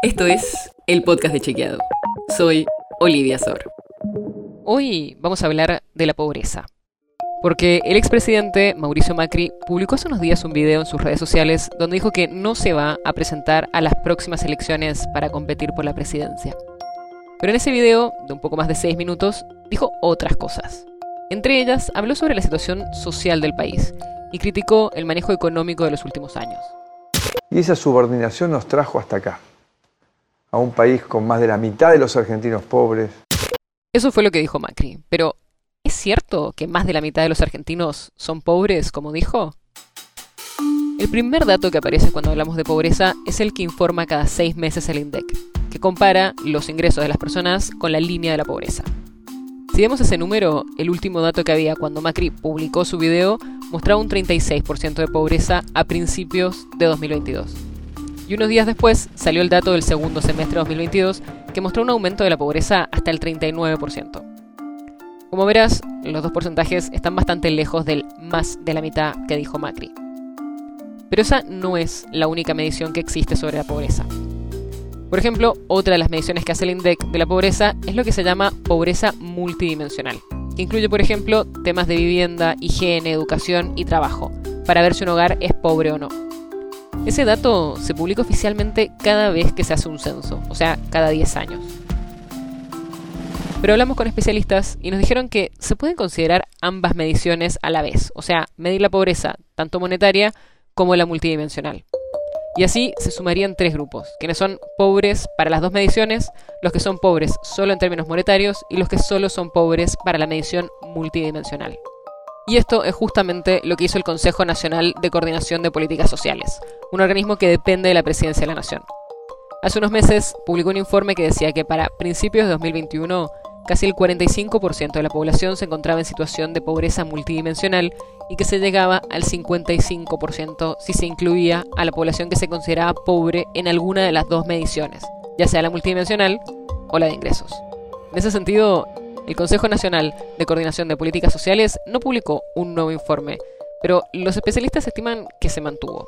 Esto es el podcast de Chequeado. Soy Olivia Sor. Hoy vamos a hablar de la pobreza. Porque el expresidente Mauricio Macri publicó hace unos días un video en sus redes sociales donde dijo que no se va a presentar a las próximas elecciones para competir por la presidencia. Pero en ese video, de un poco más de 6 minutos, dijo otras cosas. Entre ellas, habló sobre la situación social del país y criticó el manejo económico de los últimos años. Y esa subordinación nos trajo hasta acá, a un país con más de la mitad de los argentinos pobres. Eso fue lo que dijo Macri, pero ¿es cierto que más de la mitad de los argentinos son pobres, como dijo? El primer dato que aparece cuando hablamos de pobreza es el que informa cada seis meses el INDEC, que compara los ingresos de las personas con la línea de la pobreza. Si vemos ese número, el último dato que había cuando Macri publicó su video mostraba un 36% de pobreza a principios de 2022. Y unos días después salió el dato del segundo semestre de 2022 que mostró un aumento de la pobreza hasta el 39%. Como verás, los dos porcentajes están bastante lejos del más de la mitad que dijo Macri. Pero esa no es la única medición que existe sobre la pobreza. Por ejemplo, otra de las mediciones que hace el INDEC de la pobreza es lo que se llama pobreza multidimensional, que incluye, por ejemplo, temas de vivienda, higiene, educación y trabajo, para ver si un hogar es pobre o no. Ese dato se publica oficialmente cada vez que se hace un censo, o sea, cada 10 años. Pero hablamos con especialistas y nos dijeron que se pueden considerar ambas mediciones a la vez, o sea, medir la pobreza tanto monetaria como la multidimensional. Y así se sumarían tres grupos, quienes son pobres para las dos mediciones, los que son pobres solo en términos monetarios y los que solo son pobres para la medición multidimensional. Y esto es justamente lo que hizo el Consejo Nacional de Coordinación de Políticas Sociales, un organismo que depende de la Presidencia de la Nación. Hace unos meses publicó un informe que decía que para principios de 2021 casi el 45% de la población se encontraba en situación de pobreza multidimensional y que se llegaba al 55% si se incluía a la población que se consideraba pobre en alguna de las dos mediciones, ya sea la multidimensional o la de ingresos. En ese sentido, el Consejo Nacional de Coordinación de Políticas Sociales no publicó un nuevo informe, pero los especialistas estiman que se mantuvo.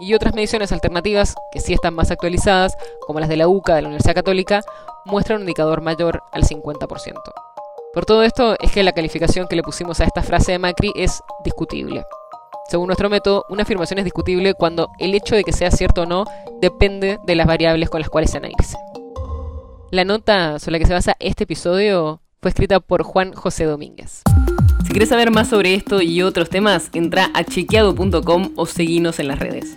Y otras mediciones alternativas, que sí están más actualizadas, como las de la UCA de la Universidad Católica, muestran un indicador mayor al 50%. Por todo esto es que la calificación que le pusimos a esta frase de Macri es discutible. Según nuestro método, una afirmación es discutible cuando el hecho de que sea cierto o no depende de las variables con las cuales se analice. La nota sobre la que se basa este episodio fue escrita por Juan José Domínguez. Si quieres saber más sobre esto y otros temas, entra a chequeado.com o seguinos en las redes.